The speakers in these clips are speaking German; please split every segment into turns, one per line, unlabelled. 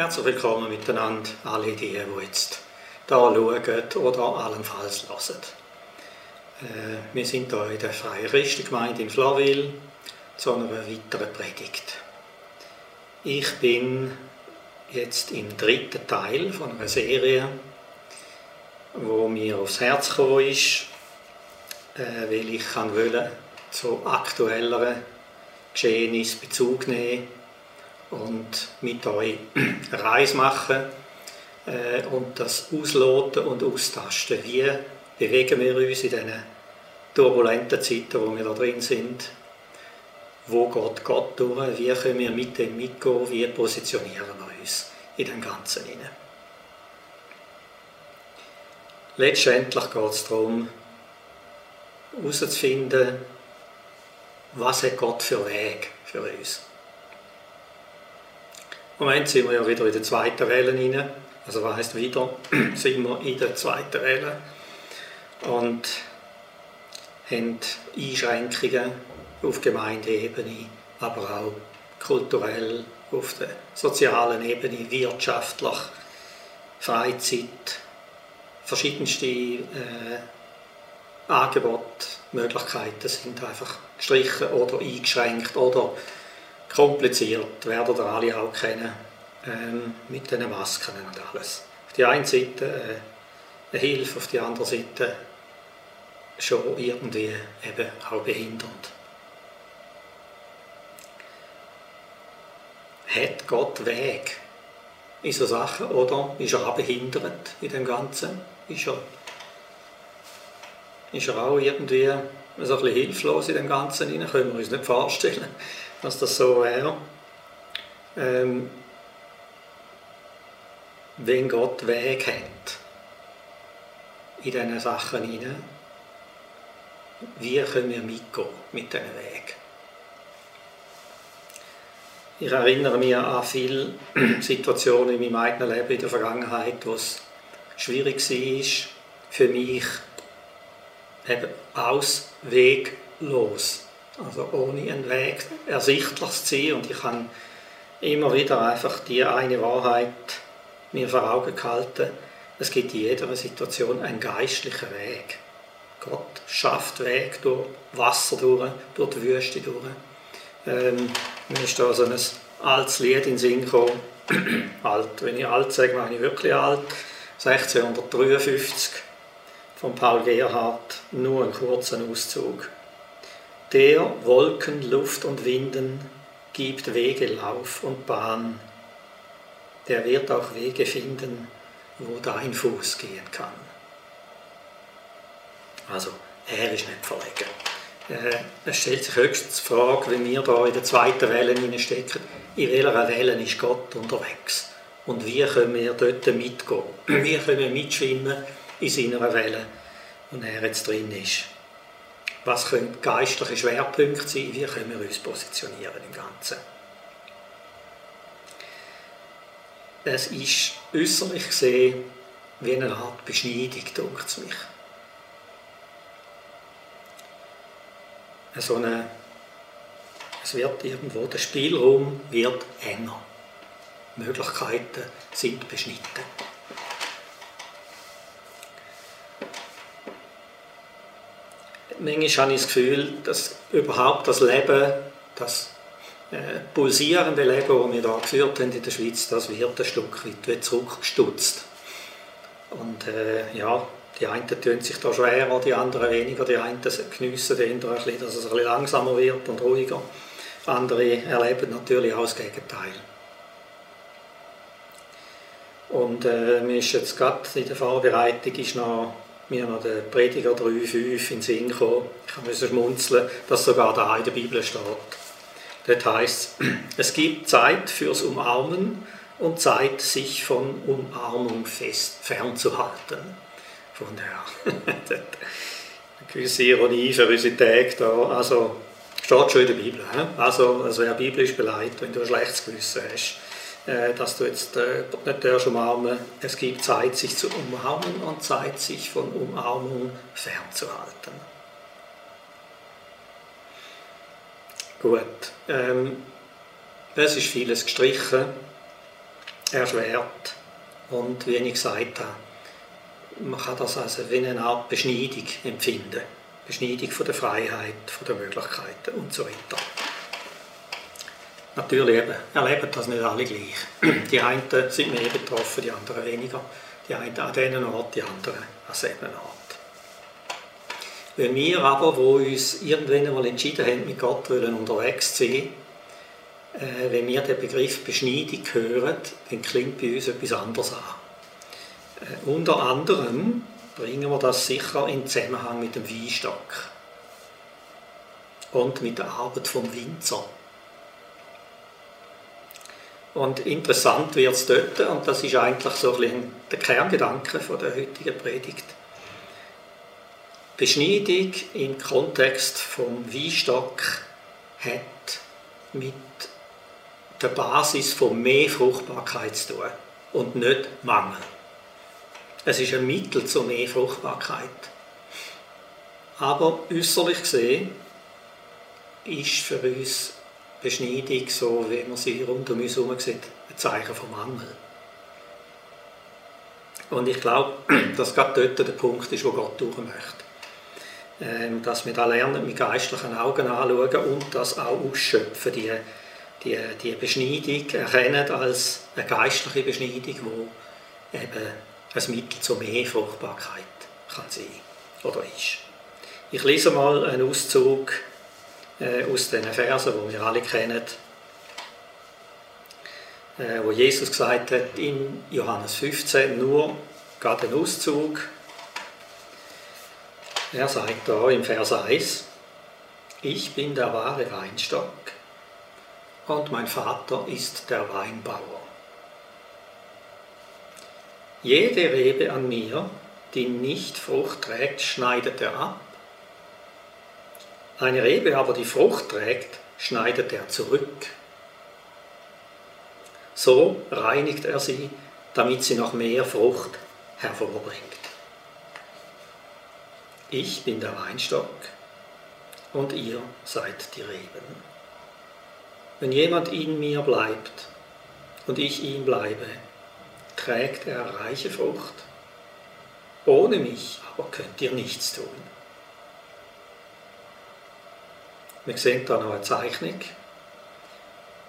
Herzlich willkommen miteinander, alle die, die jetzt da schauen oder allenfalls hören. Äh, wir sind hier in der Freien Christengemeinde in Flawil zu einer weiteren Predigt. Ich bin jetzt im dritten Teil von einer Serie, wo mir aufs Herz gekommen ist, äh, weil ich kann wollen, zu aktuelleren Geschehnissen Bezug nehmen und mit euch Reise machen äh, und das ausloten und austasten. Wie bewegen wir uns in diesen turbulenten Zeiten, wo wir da drin sind? Wo geht Gott durch? Wie können wir mit dem mitgehen? Wie positionieren wir uns in dem Ganzen hinein? Letztendlich geht es darum, herauszufinden, was hat Gott für Weg für uns. Moment sind wir ja wieder in der zweiten Welle rein. Also was heisst wieder, sind wir in der zweiten Welle und haben Einschränkungen auf Gemeindeebene, aber auch kulturell, auf der sozialen Ebene, wirtschaftlich, Freizeit, verschiedenste äh, Angebote, Möglichkeiten sind einfach gestrichen oder eingeschränkt oder kompliziert, werden ihr alle auch kennen, ähm, mit den Masken und alles. Auf die einen Seite äh, eine Hilfe, auf die andere Seite schon irgendwie eben auch behindernd. Hat Gott Weg in so Sachen oder ist er auch behindert in dem Ganzen? Ist er, ist er auch irgendwie so ein bisschen hilflos in dem Ganzen? Können wir uns nicht vorstellen dass das so wäre. Ähm, wenn Gott Weg hat in diesen Sachen hinein, wie können wir mitgehen mit diesem Weg? Ich erinnere mich an viele Situationen in meinem eigenen Leben in der Vergangenheit, wo es schwierig war, für mich eben ausweglos also ohne einen Weg ersichtlich zu sein. Und ich habe immer wieder einfach die eine Wahrheit mir vor Augen gehalten. Es gibt in jeder Situation einen geistlichen Weg. Gott schafft Weg durch Wasser durch, durch die Wüste durch. Ähm, mir ist da so ein altes Lied in den Sinn gekommen. alt, wenn ich alt sage, meine ich wirklich alt. 1653 von Paul Gerhardt, nur einen kurzen Auszug. Der Wolken, Luft und Winden gibt Wege, Lauf und Bahn. Der wird auch Wege finden, wo dein Fuß gehen kann. Also, er ist nicht verlegen. Äh, es stellt sich höchstens die Frage, wenn wir da in der zweiten Welle stecken, in welcher Welle ist Gott unterwegs? Und wie können wir dort mitgehen? Wie können wir mitschwimmen in seiner Welle, wo er jetzt drin ist? Was können geistliche Schwerpunkte sein? Wie können wir uns positionieren im Ganzen? Es ist äußerlich gesehen wie eine Art Beschneidung, denkt es mich. So eine, es wird irgendwo, der Spielraum wird enger. Möglichkeiten sind beschnitten. Manchmal habe ich das Gefühl, dass überhaupt das Leben, das äh, pulsierende Leben, das wir hier geführt haben in der Schweiz, das wird ein Stück weit zurückgestutzt. Und äh, ja, die einen tun sich da schwerer, die anderen weniger. Die einen geniessen ein bisschen, dass es ein bisschen langsamer wird und ruhiger. Andere erleben natürlich auch das Gegenteil. Und äh, mir ist jetzt gerade in der Vorbereitung ist noch mir noch der Prediger 3,5 in den Sinn gekommen. Ich musste schmunzeln, dass sogar da in der Bibel steht. Dort heißt es gibt Zeit fürs Umarmen und Zeit, sich von Umarmung fest fernzuhalten. Von der eine gewisse Ironie für unsere Tage da. Also, steht schon in der Bibel. Also, es wäre biblisch beleidigt, wenn du ein schlechtes Gewissen hast dass du jetzt äh, nicht darfst umarmen. Es gibt Zeit, sich zu umarmen und Zeit, sich von Umarmung fernzuhalten. Gut, ähm, es ist vieles gestrichen. erschwert. Und wie ich gesagt habe, man kann das also wie eine Art Beschneidung empfinden. Beschneidung von der Freiheit, von der Möglichkeiten und so weiter. Natürlich eben, erleben das nicht alle gleich. Die einen sind mehr betroffen, die anderen weniger. Die einen an diesem Ort, die anderen an diesem Ort. Wenn wir aber, wo uns irgendwann einmal entschieden haben, mit Gott wollen unterwegs zu sein, äh, wenn wir den Begriff Beschneidung hören, dann klingt bei uns etwas anderes an. Äh, unter anderem bringen wir das sicher in Zusammenhang mit dem Weinstock und mit der Arbeit vom Winzer. Und interessant wird es dort, und das ist eigentlich so ein bisschen der Kerngedanke von der heutigen Predigt. Beschneidung im Kontext vom Weinstock hat mit der Basis von mehr Fruchtbarkeit zu tun und nicht Mangel. Es ist ein Mittel zu mehr Fruchtbarkeit. Aber äußerlich gesehen ist für uns Beschneidung, so wie man sie rund um uns herum sieht, ein Zeichen vom Mangel. Und ich glaube, dass gerade dort der Punkt ist, wo Gott durch möchte. Ähm, dass wir da lernen, mit geistlichen Augen anschauen und das auch ausschöpfen, die, die, die Beschneidung erkennen als eine geistliche Beschneidung, die eben ein Mittel zur mehr Fruchtbarkeit kann sein oder ist. Ich lese mal einen Auszug äh, aus den Versen, die wir alle kennen, äh, wo Jesus gesagt hat in Johannes 15, nur gerade ein Auszug. Er sagt da im Vers 1, ich bin der wahre Weinstock und mein Vater ist der Weinbauer. Jede Rebe an mir, die nicht Frucht trägt, schneidet er ab. Eine Rebe aber, die Frucht trägt, schneidet er zurück. So reinigt er sie, damit sie noch mehr Frucht hervorbringt. Ich bin der Weinstock und ihr seid die Reben. Wenn jemand in mir bleibt und ich ihm bleibe, trägt er reiche Frucht. Ohne mich aber könnt ihr nichts tun. Wir sehen da noch eine Zeichnung,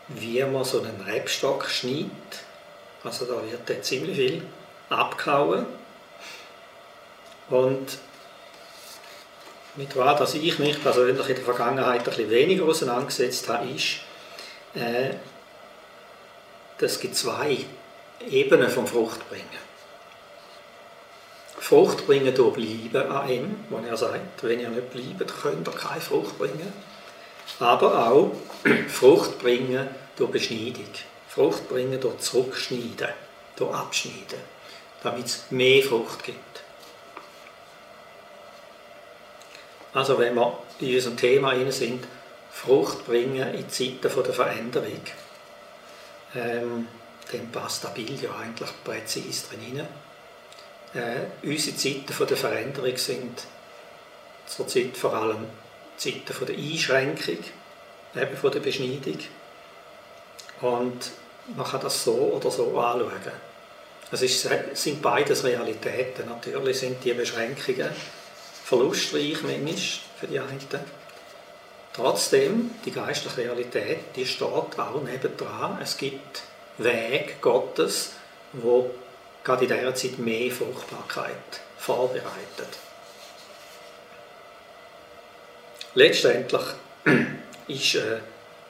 wie man so einen Rebstock schneidet. Also da wird dann ziemlich viel abgehauen. Und mit was dass ich mich persönlich in der Vergangenheit bisschen weniger auseinandergesetzt habe, ist, äh, es gibt zwei Ebene vom Fruchtbringen. Fruchtbringen durch Bleiben an ihm, wo er sagt, wenn ihr nicht bleibt, könnt ihr keine Frucht bringen. Aber auch Fruchtbringen durch Beschneidung. Fruchtbringen durch Zurückschneiden, durch Abschneiden, damit es mehr Frucht gibt. Also wenn wir in unserem Thema sind, Frucht bringen in Zeiten der Veränderung, ähm, dann passt das Bild ja eigentlich präzise drin. Äh, unsere Zeiten der Veränderung sind zurzeit vor allem Zeiten von der Einschränkung, eben von der Beschneidung. Und man kann das so oder so anschauen. Es ist, sind beides Realitäten. Natürlich sind die Beschränkungen verlustreich manchmal für die einen. Trotzdem, die geistliche Realität, die steht auch nebendran. Es gibt Weg Gottes, wo gerade in dieser Zeit mehr Fruchtbarkeit vorbereitet. Letztendlich ist äh,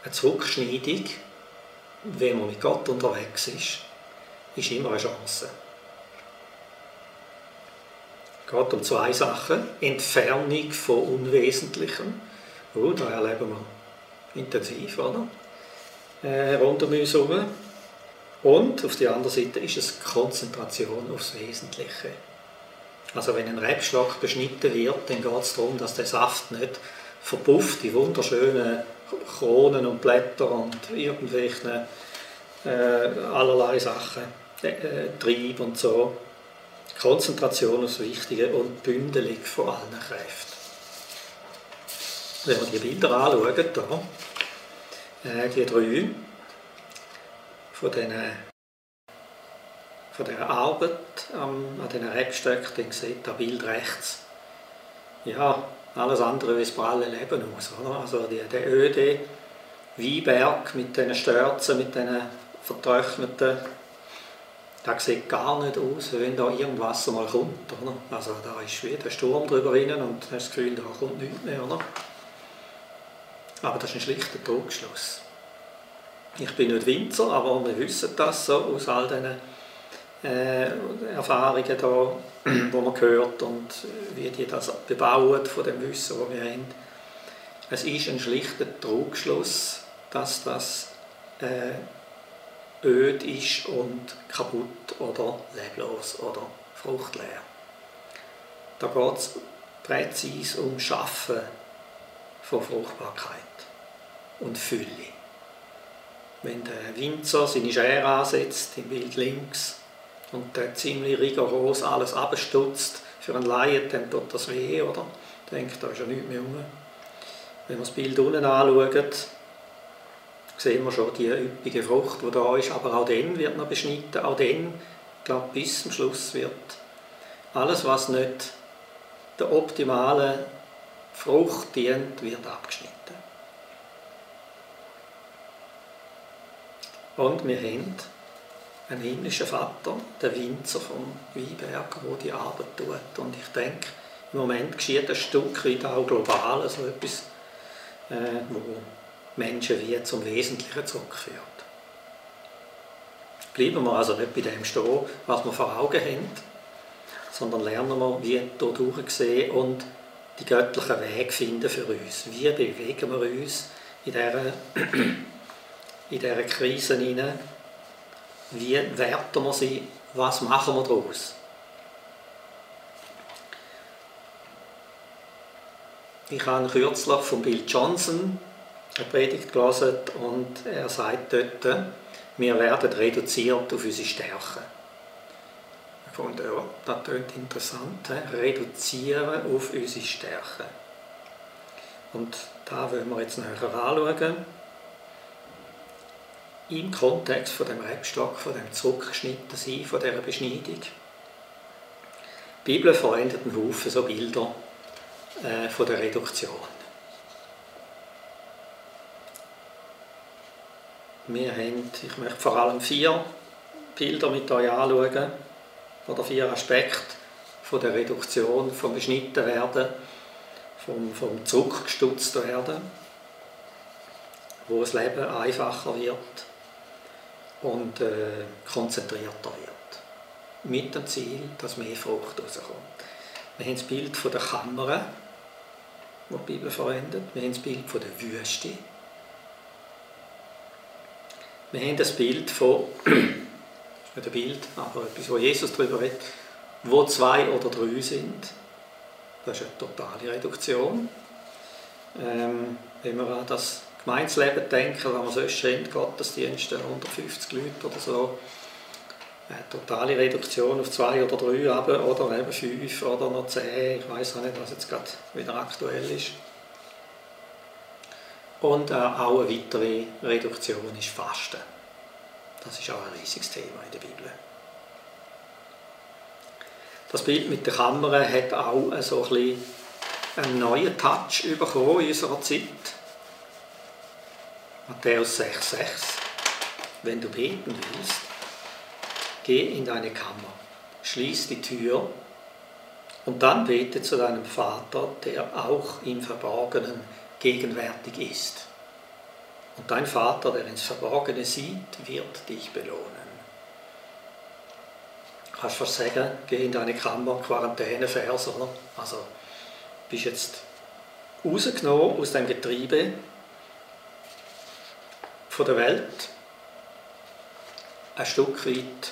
eine Zurückschneidung, wenn man mit Gott unterwegs ist, ist immer eine Chance. Es geht um zwei Sachen. Entfernung von Unwesentlichem. Oh, da erleben wir intensiv, oder? Äh, rund um uns herum. Und auf der anderen Seite ist es Konzentration aufs Wesentliche. Also wenn ein Rebstock beschnitten wird, dann geht es darum, dass der Saft nicht verpufft in wunderschönen Kronen und Blätter und irgendwelchen äh, allerlei Sachen, äh, Trieb und so. Konzentration ist Wichtige und Bündelung von allen Kräften. Wenn wir die Bilder anschauen, hier, äh, die drei, von diesen von der Arbeit an, an diesen Rebstöcken, dann sieht das Bild rechts, ja, alles andere wie das pralle Leben aus. Oder? Also die, der öde Weinberg mit diesen Störzen, mit diesen vertrockneten, das sieht gar nicht aus, wenn da irgendwas mal kommt. Oder? Also da ist wieder ein Sturm drüber rein und hast das Gefühl, da kommt nichts mehr. Oder? Aber das ist ein schlichter Trugschluss. Ich bin nicht Winzer, aber wir wissen das so aus all diesen Erfahrungen da, wo man hört und wie die das bebauen von dem Wissen, das wir haben. Es ist ein schlichter Trugschluss, dass das äh, öd ist und kaputt oder leblos oder fruchtleer. Da geht es präzise um Schaffen von Fruchtbarkeit und Fülle. Wenn der Winzer seine Schere ansetzt, im Bild links, und der ziemlich rigoros alles abstutzt, für einen Laien dann tut das weh, oder? Denkt, da ist ja nichts mehr rum. Wenn wir das Bild unten anschauen, sehen wir schon die üppige Frucht, die da ist, aber auch dann wird noch beschnitten, auch dann, ich glaube, bis zum Schluss wird alles, was nicht der optimalen Frucht dient, wird abgeschnitten. Und wir haben einen himmlischen Vater, der Winzer vom Weinberg, der die Arbeit tut. Und ich denke, im Moment geschieht ein Stück weit auch global so etwas, äh, wo Menschen wie zum Wesentlichen zurückführt. Bleiben wir also nicht bei dem stehen, was wir vor Augen haben, sondern lernen wir, wie hier durchsehen und die göttlichen Wege finden für uns. Wie bewegen wir uns in dieser in dieser Krise hinein. Wie werten wir sie? Was machen wir daraus? Ich habe kürzlich von Bill Johnson eine Predigt gelesen und er sagt dort, wir werden reduziert auf unsere Stärken. Ich fand, ja, das klingt interessant, reduzieren auf unsere Stärken. Und da wollen wir jetzt nachher anschauen im Kontext von dem Rebstock, von dem zurückgeschnittenen Sein, von dieser Beschneidung. Die Bibel verwendet einen Haufen so Bilder äh, von der Reduktion. Wir haben, ich möchte vor allem vier Bilder mit euch anschauen, oder vier Aspekte von der Reduktion, vom beschnitten werden, vom, vom zurückgestutzt werden, wo das Leben einfacher wird und äh, konzentrierter wird. Mit dem Ziel, dass mehr Frucht rauskommt. Wir haben das Bild von der Kammer, das die Bibel verwendet. Wir haben das Bild von der Wüste. Wir haben das Bild von, das ist nicht ein Bild, aber etwas, wo Jesus darüber redet, wo zwei oder drei sind. Das ist eine totale Reduktion. Ähm, wenn wir an das Gemeinsleben denken, wenn man sonst sind, Gottesdienste, 150 Leute oder so, eine totale Reduktion auf zwei oder drei aber, oder eben fünf oder noch zehn, ich weiß auch nicht, was jetzt gerade wieder aktuell ist. Und äh, auch eine weitere Reduktion ist Fasten. Das ist auch ein riesiges Thema in der Bibel. Das Bild mit der Kamera hat auch so ein bisschen einen neuen Touch bekommen in unserer Zeit Matthäus 6,6. Wenn du beten willst, geh in deine Kammer, schließ die Tür und dann bete zu deinem Vater, der auch im Verborgenen gegenwärtig ist. Und dein Vater, der ins Verborgene sieht, wird dich belohnen. Kannst du sagen? Geh in deine Kammer, Quarantänevers, oder? Also, bist jetzt rausgenommen aus dem Getriebe, von der Welt. Ein Stück weit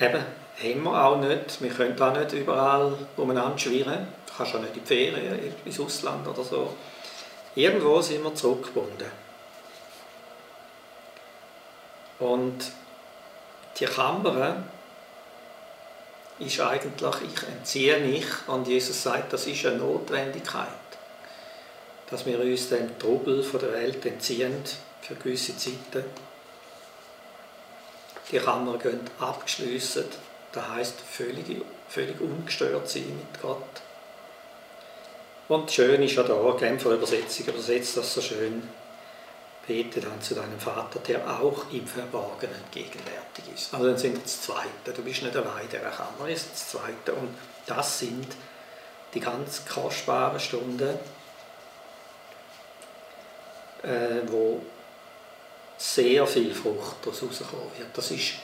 eben, haben wir auch nicht. Wir können auch nicht überall umeinander schwirren. Du kannst auch nicht in die Ferien, ins Ausland oder so. Irgendwo sind wir zurückgebunden. Und die Kammer ist eigentlich, ich entziehe mich, und Jesus sagt, das ist eine Notwendigkeit, dass wir uns dem Trubel von der Welt entziehen für gewisse Zeiten. die Kammer gehen abgeschlossen. Das heißt völlig, völlig ungestört sein mit Gott. Und schön ist ja da, Genfer Übersetzung übersetzt das so schön. Bete dann zu deinem Vater, der auch im Verborgenen gegenwärtig ist. Also dann sind das Zweite. Du bist nicht allein in dieser Kammer, ist das Zweite. Und das sind die ganz kostbaren Stunden, äh, wo sehr viel Frucht daraus rauskommen wird. Das ist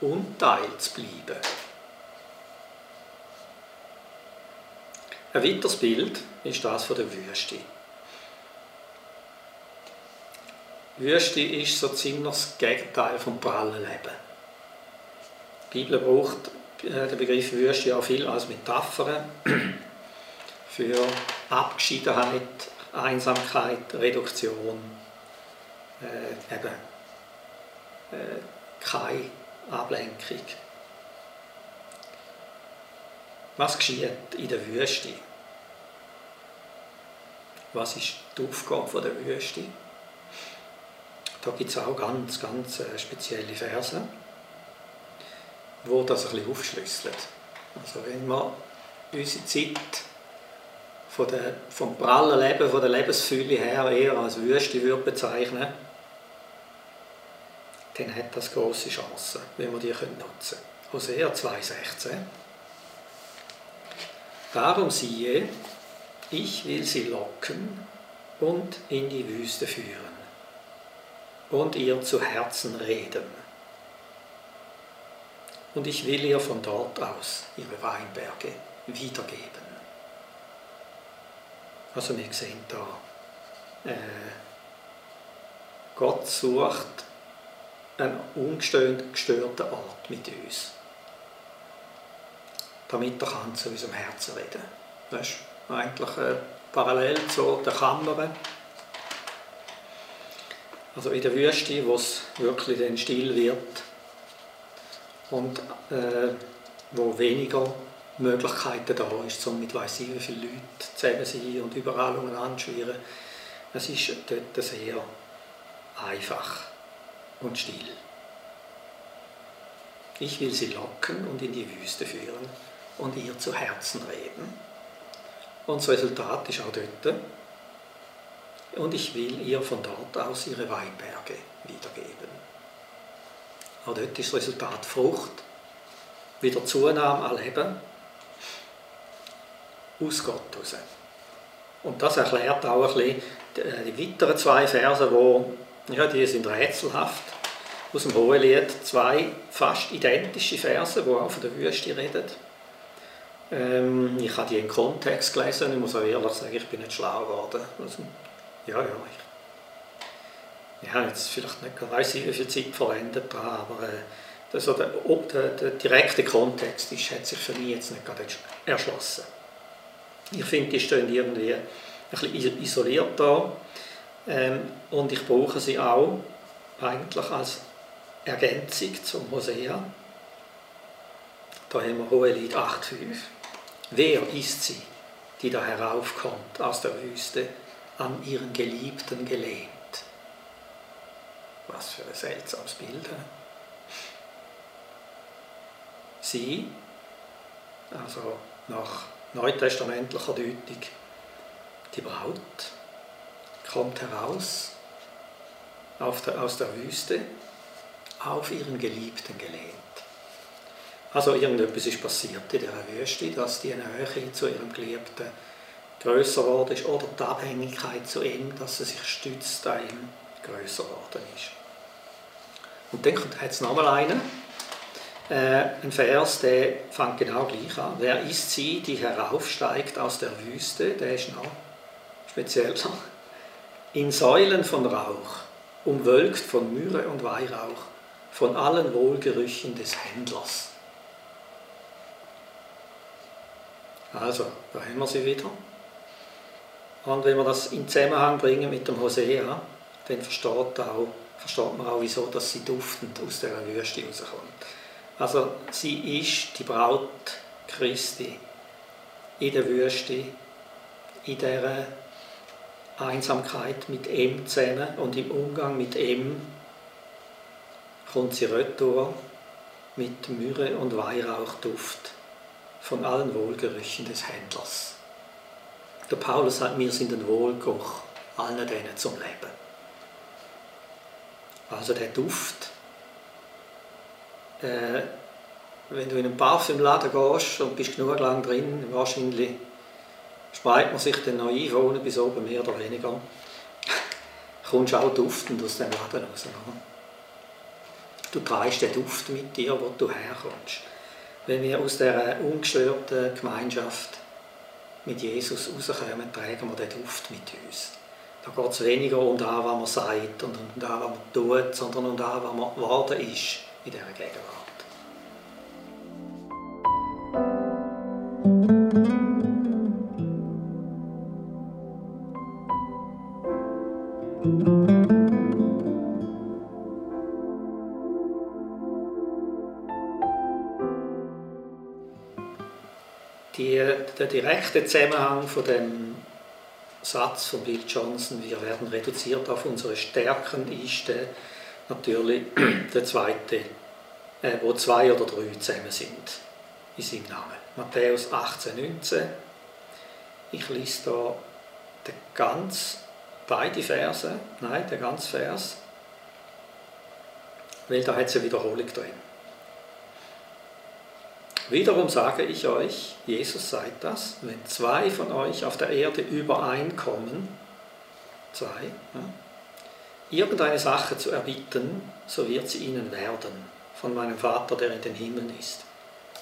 unteilt zu bleiben. Ein weiteres Bild ist das von der Wüste. Wüste ist so ziemlich das Gegenteil vom prallen Leben. Die Bibel braucht äh, den Begriff Wüste auch viel als Metapher für Abgeschiedenheit, Einsamkeit, Reduktion, äh, eben äh, keine Ablenkung. Was geschieht in der Wüste? Was ist die Aufgabe der Wüste? Da gibt es auch ganz, ganz äh, spezielle Verse, wo das ein bisschen aufschlüsseln. Also wenn man unsere Zeit von der, vom prallen Leben, von der Lebensfülle her eher als Wüste würde bezeichnen dann hat das große Chancen, wenn wir die nutzen können. Hosea 2,16 Darum siehe, ich will sie locken und in die Wüste führen und ihr zu Herzen reden. Und ich will ihr von dort aus ihre Weinberge wiedergeben. Also wir sehen da, äh, Gott sucht einen ungestörten Ort mit uns, damit er kann zu unserem Herzen reden kann. Das ist eigentlich äh, parallel zu den Kammern. Also in der Wüste, wo es wirklich dann still wird und äh, wo weniger Möglichkeiten da ist, um mit weiss ich wie viele Leuten zusammen sein und überall umeinander schwirren. Es ist dort sehr einfach und still. Ich will sie locken und in die Wüste führen und ihr zu Herzen reden. Und das Resultat ist auch dort. Und ich will ihr von dort aus ihre Weinberge wiedergeben. Auch dort ist das Resultat Frucht, wieder Zunahme an Leben aus Gott raus. Und das erklärt auch ein bisschen die, die weiteren zwei Verse, wo, ja, die sind rätselhaft. Aus dem Hohelied zwei fast identische Verse, die auch von der Wüste reden. Ähm, ich habe die im Kontext gelesen, ich muss auch ehrlich sagen, ich bin nicht schlau geworden. Also, ja, ja, ich, ich habe jetzt vielleicht nicht weiß wie viel Zeit verwendet daran, aber äh, also der, der, der, direkte Kontext ist, hat sich für mich jetzt nicht gerade erschlossen. Ich finde, die stehen irgendwie ein bisschen isoliert da ähm, und ich brauche sie auch eigentlich als Ergänzung zum Hosea. Da haben wir Hohelied 8,5. Wer ist sie, die da heraufkommt aus der Wüste, an ihren Geliebten gelehnt? Was für ein seltsames Bild. Sie, also nach neutestamentlicher Deutung, die Braut, kommt heraus der, aus der Wüste auf ihren Geliebten gelehnt. Also irgendetwas ist passiert in dieser Wüste, dass die Nähe zu ihrem Geliebten größer geworden ist oder die Abhängigkeit zu ihm, dass sie sich stützt an ihm, größer geworden ist. Und dann hat es nochmal einen, äh, ein Vers, der fängt genau gleich an. Wer ist sie, die heraufsteigt aus der Wüste? Der ist noch speziell. In Säulen von Rauch, umwölkt von Myrrhe und Weihrauch, von allen Wohlgerüchen des Händlers. Also, da haben wir sie wieder. Und wenn wir das in Zusammenhang bringen mit dem Hosea, dann versteht, auch, versteht man auch, wieso dass sie duftend aus der Wüste rauskommt. Also sie ist die Braut Christi in der Wüste, in dieser Einsamkeit mit ihm zusammen und im Umgang mit ihm kommt sie retour mit Myrrhe und Weihrauchduft von allen Wohlgerüchen des Händlers. Der Paulus sagt, wir sind ein Wohlgeruch allen denen zum Leben. Also der Duft, äh, wenn du in einen Parfümladen gehst und bist genug lang drin, wahrscheinlich spreit man sich dann noch ein, von bis oben mehr oder weniger, kommst du auch duftend aus dem Laden raus. Du trägst den Duft mit dir, wo du herkommst. Wenn wir aus dieser ungestörten Gemeinschaft mit Jesus rauskommen, tragen wir den Duft mit uns. Da geht es weniger um das, was man sagt und um das, was man tut, sondern um das, was man geworden ist in dieser Gegenwart. Direkte Zusammenhang von dem Satz von Bill Johnson, wir werden reduziert auf unsere Stärken, ist äh, natürlich der zweite, äh, wo zwei oder drei zusammen sind in seinem Namen. Matthäus 18, 19. Ich lese da den ganz, beide Verse, nein, den ganzen Vers, weil da hat es eine Wiederholung drin. Wiederum sage ich euch, Jesus sagt das, wenn zwei von euch auf der Erde übereinkommen, zwei, ja, irgendeine Sache zu erbitten, so wird sie ihnen werden, von meinem Vater, der in den Himmeln ist.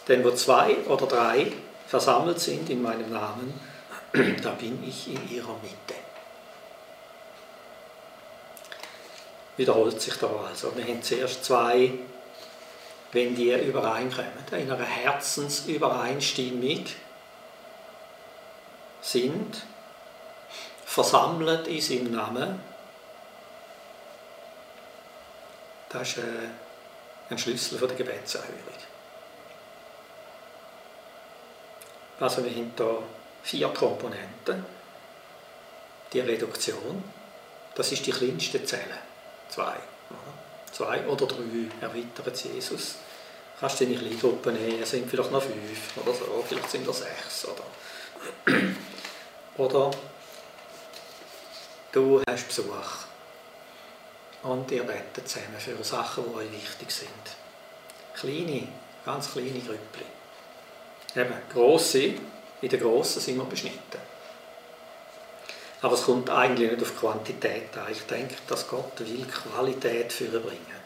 Denn wo zwei oder drei versammelt sind in meinem Namen, da bin ich in ihrer Mitte. Wiederholt sich da also. Wir haben zuerst zwei wenn die übereinkommen, in einer Herzensübereinstimmung sind, versammelt in seinem Namen. Das ist äh, ein Schlüssel für die Gebetserhörung. Also wir haben hier vier Komponenten. Die Reduktion, das ist die kleinste Zelle, zwei zwei oder drei erweitert Jesus. Kannst du nicht Kleingruppen nehmen, es sind vielleicht noch fünf oder so, vielleicht sind da sechs. Oder, oder du hast Besuch und ihr betet zusammen für Sachen, die euch wichtig sind. Kleine, ganz kleine Grüppli. Eben, grosse, in den grossen sind wir beschnitten. Aber es kommt eigentlich nicht auf Quantität an. Ich denke, dass Gott will Qualität bringen.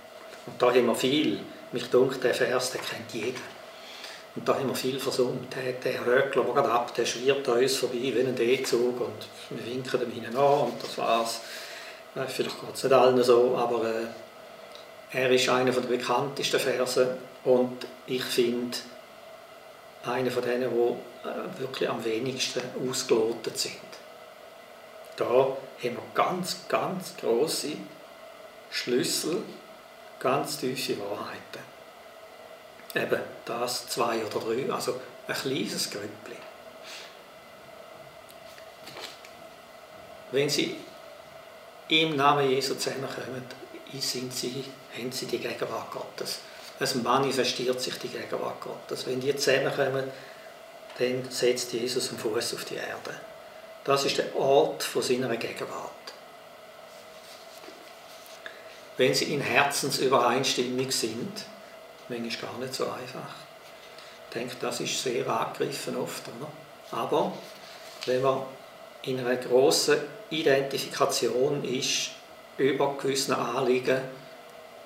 Und da haben wir viel. Mich dunkt der Vers, den kennt jeder. Und da haben wir viel versucht. Der, Röckler, der ab, der schwirrt an uns vorbei wie ein D-Zug und wir winken ihm hinein an und das war's. Vielleicht geht es nicht allen so, aber äh, er ist einer der bekanntesten Verse und ich finde einer von denen, die äh, wirklich am wenigsten ausgelotet sind. Da haben wir ganz, ganz große Schlüssel, ganz tiefe Wahrheiten. Eben das zwei oder drei, also ein kleines Grüppli. Wenn Sie im Namen Jesu zusammenkommen, sind sie, haben Sie die Gegenwart Gottes. Es manifestiert sich die Gegenwart Gottes. Wenn die zusammenkommen, dann setzt Jesus den Fuß auf die Erde. Das ist der Ort von seiner Gegenwart. Wenn sie in Herzensübereinstimmung sind, manchmal gar nicht so einfach. Ich denke, das ist sehr angegriffen oft. Oder? Aber wenn man in einer grossen Identifikation ist über gewisse Anliegen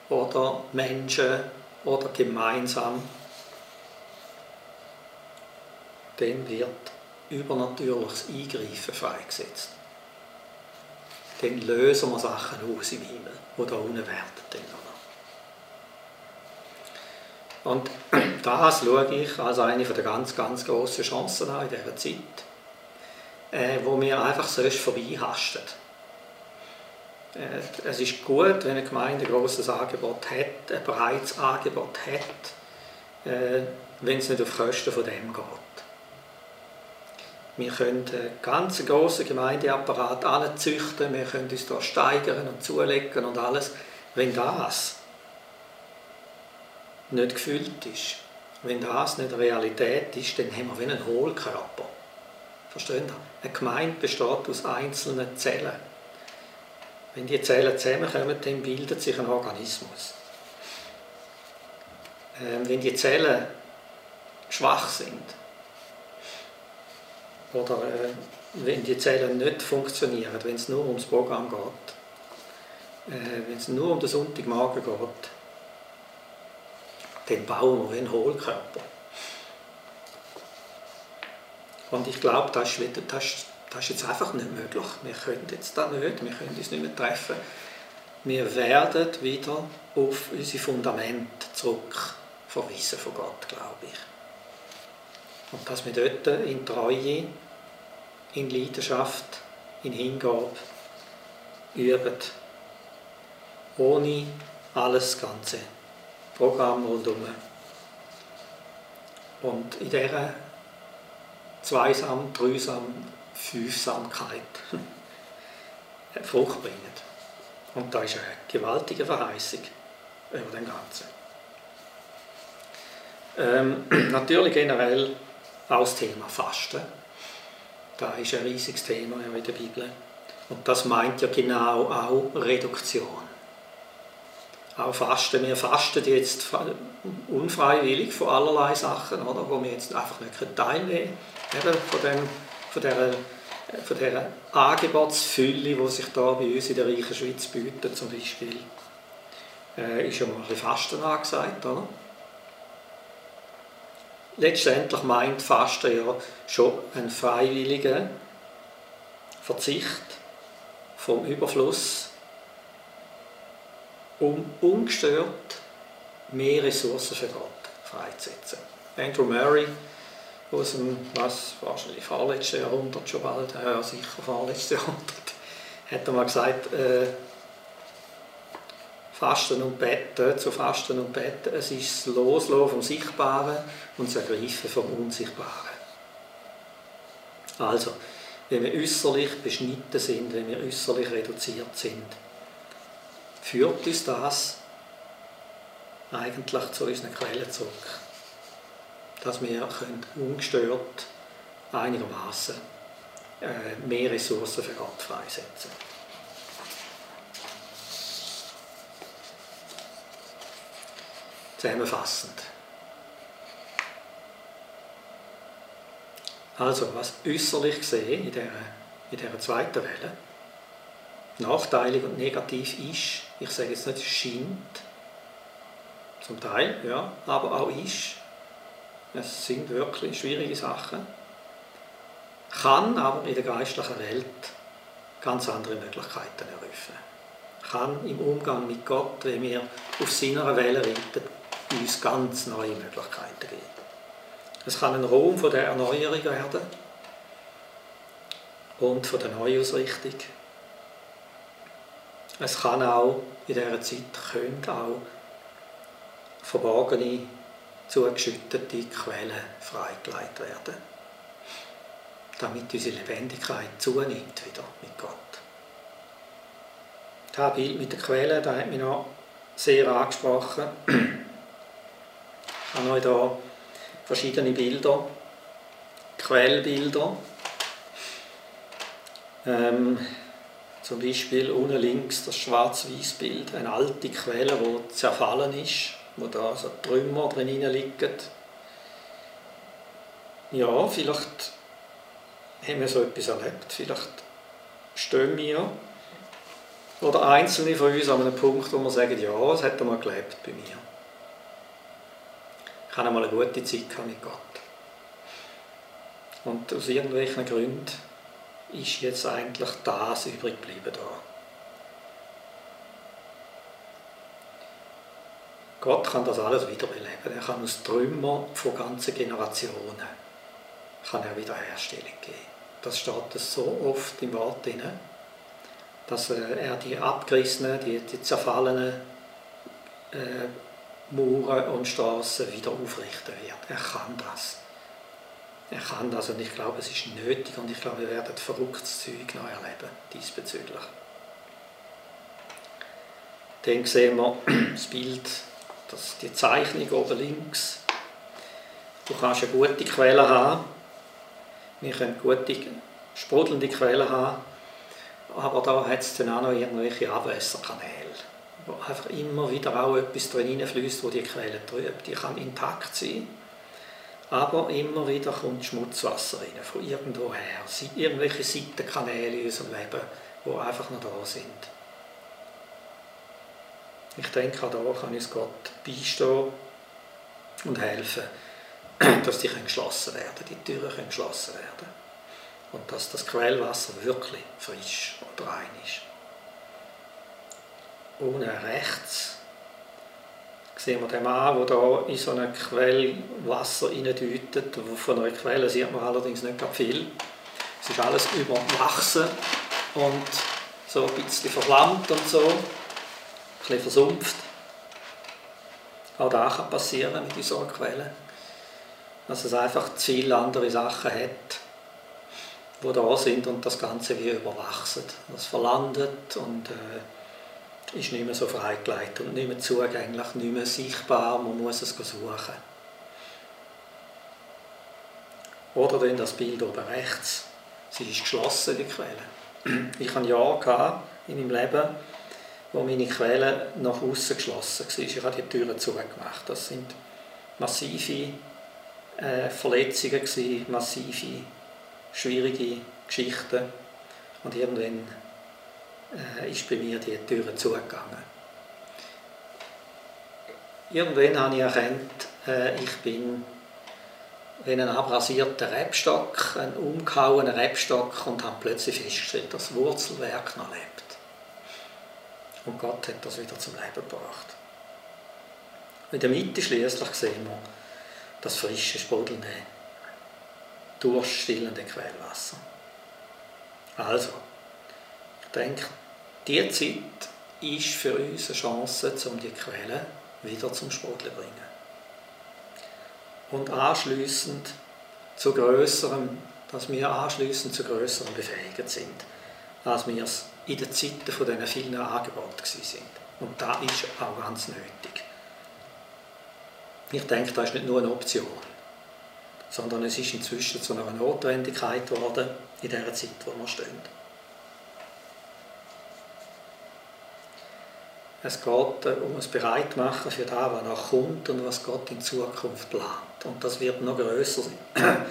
oder Menschen oder gemeinsam, dann wird übernatürliches Eingreifen freigesetzt. Dann lösen wir Sachen aus im Himmel, die da unten werden. Und das schaue ich als eine der ganz, ganz grossen Chancen an in dieser Zeit, äh, wo wir einfach sonst vorbeihasten. Äh, es ist gut, wenn eine Gemeinde ein grosses Angebot hat, ein breites Angebot hat, äh, wenn es nicht auf Kosten von dem geht. Wir können einen ganz grossen Gemeindeapparat anzüchten, wir können uns da steigern und zulegen und alles. Wenn das nicht gefüllt ist, wenn das nicht Realität ist, dann haben wir wie einen Hohlkörper. Verstehen Sie? Eine Gemeinde besteht aus einzelnen Zellen. Wenn die Zellen zusammenkommen, dann bildet sich ein Organismus. Ähm, wenn die Zellen schwach sind oder äh, wenn die Zellen nicht funktionieren, wenn es nur ums Programm geht, äh, wenn es nur um den Sonntagmorgen geht, dann bauen wir einen Hohlkörper. Und ich glaube, das das, das ist jetzt einfach nicht möglich. Wir können jetzt da nicht, wir können uns nicht mehr treffen. Wir werden wieder auf unsere Fundamente zurück verweisen von Gott, glaube ich. Und dass wir dort in Treue, in Leidenschaft, in Hingabe üben, ohne alles Ganze Programm rundherum. Und in dieser Zweisam, Dreisam, Fünfsamkeit Frucht bringen. Und da ist eine gewaltige Verheißung über den Ganzen. Ähm, natürlich generell auch das Thema Fasten. Da ist ein riesiges Thema in der Bibel. Und das meint ja genau auch Reduktion auch Fasten. Wir fasten jetzt unfreiwillig von allerlei Sachen, oder, wo wir jetzt einfach nicht teilnehmen können von, dem, von, dieser, von dieser Angebotsfülle, die sich da bei uns in der reichen Schweiz bietet, zum Beispiel, äh, ist ja mal ein bisschen Fasten angesagt. Oder? Letztendlich meint Fasten ja schon einen freiwilligen Verzicht vom Überfluss um ungestört mehr Ressourcen für Gott freizusetzen. Andrew Murray aus dem, was, wahrscheinlich vorletzten Jahrhundert schon bald, ja sicher vorletztes Jahrhundert, hat einmal gesagt, äh, Fasten und Betten, zu Fasten und Betten, es ist das Loslassen vom Sichtbaren und das Ergreifen vom Unsichtbaren. Also, wenn wir äußerlich beschnitten sind, wenn wir äußerlich reduziert sind, führt uns das eigentlich zu unseren Quellen zurück. Dass wir können ungestört einigermaßen äh, mehr Ressourcen für Gott freisetzen Zusammenfassend. Also, was äußerlich gesehen in dieser, in dieser zweiten Welle nachteilig und negativ ist, ich sage jetzt nicht scheint, zum Teil, ja, aber auch ist, es sind wirklich schwierige Sachen, kann aber in der geistlichen Welt ganz andere Möglichkeiten eröffnen. Kann im Umgang mit Gott, wenn wir auf seiner Welle reiten, uns ganz neue Möglichkeiten geben. Es kann ein Raum von der Erneuerung werden und von der Neuausrichtung es kann auch in dieser Zeit können auch verborgene, zugeschüttete Quellen freigelegt werden, damit unsere Lebendigkeit zunimmt wieder mit Gott. Das Bild mit den Quellen, das hat mich noch sehr angesprochen. Ich habe euch hier verschiedene Bilder, Quellbilder. Ähm, zum Beispiel unten links das Schwarz-Weiß-Bild, eine alte Quelle, die zerfallen ist, wo da so Trümmer drin liegen. Ja, vielleicht haben wir so etwas erlebt, vielleicht stehen wir oder Einzelne von uns an einem Punkt, wo wir sagen, ja, es hat einmal gelebt bei mir. Ich hatte einmal eine gute Zeit mit Gott. Und aus irgendwelchen Gründen ist jetzt eigentlich das übrig geblieben da. Gott kann das alles wiederbeleben. Er kann aus Trümmern von ganzen Generationen kann er Wiederherstellung geben. Das steht so oft im Wort drin, dass äh, er die abgerissenen, die, die zerfallenen äh, Mauern und Straßen wieder aufrichten wird. Er kann das. Er kann das und ich glaube, es ist nötig und ich glaube, wir werden verrücktes Zeug noch erleben diesbezüglich. Dann sehen wir das Bild das, die Zeichnung oben links. Du kannst eine gute Quelle haben. Wir können gute, sprudelnde Quellen haben. Aber da hat es dann auch noch irgendwelche Abwässerkanäle, wo einfach immer wieder auch etwas drin reinfließt, wo die Quelle trübt. Die kann intakt sein, aber immer wieder kommt Schmutzwasser rein, von irgendwoher. Irgendwelche Seitenkanäle in unserem Leben, die einfach noch da sind. Ich denke, auch da kann uns Gott beistehen und helfen, dass die geschlossen werden die Türen können geschlossen werden und dass das Quellwasser wirklich frisch und rein ist. Unten rechts sehen wir den Mann, der hier in so ein Quellwasser hineindeutet. Von einer Quelle sieht man allerdings nicht viel. Es ist alles überwachsen und so ein bisschen verflammt und so, ein bisschen versumpft. Auch das kann passieren mit so einer Quelle. Dass es einfach zu viele andere Sachen hat, die da sind und das Ganze wie überwachsen. Das verlandet und äh, ist nicht mehr so freigelegt und nicht mehr zugänglich, nicht mehr sichtbar, man muss es suchen. Oder dann das Bild oben rechts. Sie ist geschlossen, die Quelle. Ich hatte Jahre in meinem Leben, wo meine Quelle nach außen geschlossen war. Ich habe die Türen zugemacht. Das sind massive äh, Verletzungen, massive schwierige Geschichten. Und irgendwann äh, ist bei mir die Türe zugegangen. Irgendwann habe ich erkannt, äh, ich bin wie ein abrasierter Rebstock, ein umgehauener Rebstock und habe plötzlich festgestellt, dass das Wurzelwerk noch lebt. Und Gott hat das wieder zum Leben gebracht. In der Mitte schließlich sehen wir das frische, sprudelnde durchstillende Quellwasser. Also, denke, diese Zeit ist für uns eine Chance, um die Quelle wieder zum Sprudeln zu bringen. Und anschließend zu größerem, dass wir anschließend zu größerem befähigt sind, als wir es in den Zeiten von diesen vielen Angeboten sind. Und das ist auch ganz nötig. Ich denke, das ist nicht nur eine Option sondern es ist inzwischen zu einer Notwendigkeit geworden in der Zeit, wo wir stehen. Es geht äh, um das Bereitmachen für das, was noch kommt und was Gott in Zukunft plant. Und das wird noch größer sein.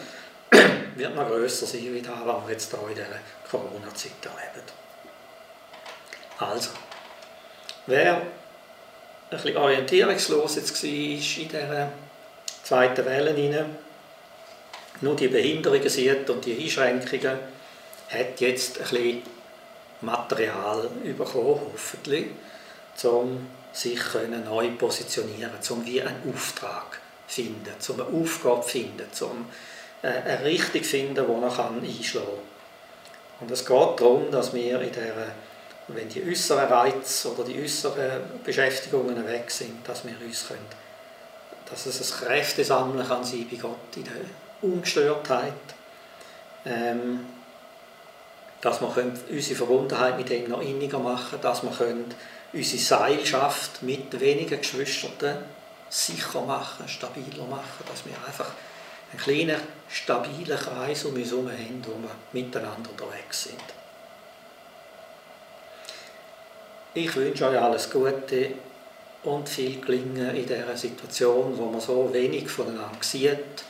wird noch größer sein, wie das, was wir jetzt hier in dieser Corona-Zeit erleben. Also, wer ein bisschen orientierungslos jetzt war in dieser zweiten Welle nur die Behinderungen sieht und die Einschränkungen, hat jetzt ein bisschen Material bekommen, hoffentlich, um sich neu positionieren, um wie einen Auftrag finden, um eine Aufgabe finden, um äh, eine Richtung finden, die man einschlagen kann. Und es geht darum, dass wir in der, wenn die äußeren Reize oder die äußeren Beschäftigungen weg sind, dass wir uns können, dass es ein Kräftesammeln kann sein bei Gott in der Ungestörtheit, ähm, dass wir unsere Verbundenheit mit ihm noch inniger machen dass wir unsere Seilschaft mit wenigen Geschwistern sicher machen, stabiler machen, dass wir einfach einen kleinen, stabilen Kreis um uns herum haben, wo wir miteinander unterwegs sind. Ich wünsche euch alles Gute und viel Gelingen in dieser Situation, wo man so wenig voneinander sieht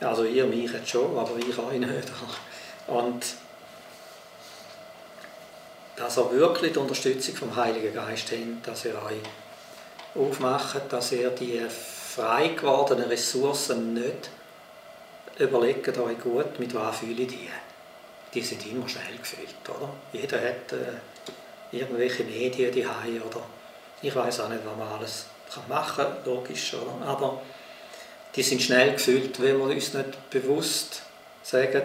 also ihr mich jetzt schon, aber ich auch nicht. Und dass ihr wirklich die Unterstützung vom Heiligen Geist habt, dass ihr euch aufmacht, dass ihr die frei gewordenen Ressourcen nicht überlegt euch gut, mit was fühle die. Die sind immer schnell gefüllt, oder? Jeder hat äh, irgendwelche Medien die oder ich weiß auch nicht, was man alles machen kann, logisch, oder? Aber die sind schnell gefüllt, wenn wir uns nicht bewusst sagen,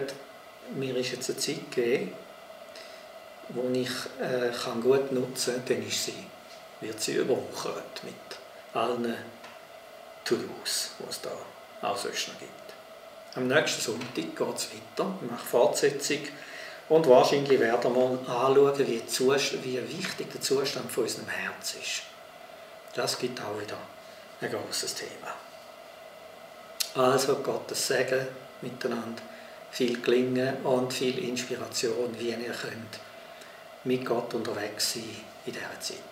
mir ist jetzt eine Zeit gegeben, die ich äh, kann gut nutzen kann, dann ist sie, wird sie überwuchert mit allen To-Dos, die es da auch sonst noch gibt. Am nächsten Sonntag geht es weiter, nach Fortsetzung. Und wahrscheinlich werden wir anschauen, wie, wie wichtig der Zustand von unserem Herz ist. Das gibt auch wieder ein großes Thema. Also Gottes Segen miteinander, viel Gelingen und viel Inspiration, wie ihr könnt mit Gott unterwegs sein in dieser Zeit.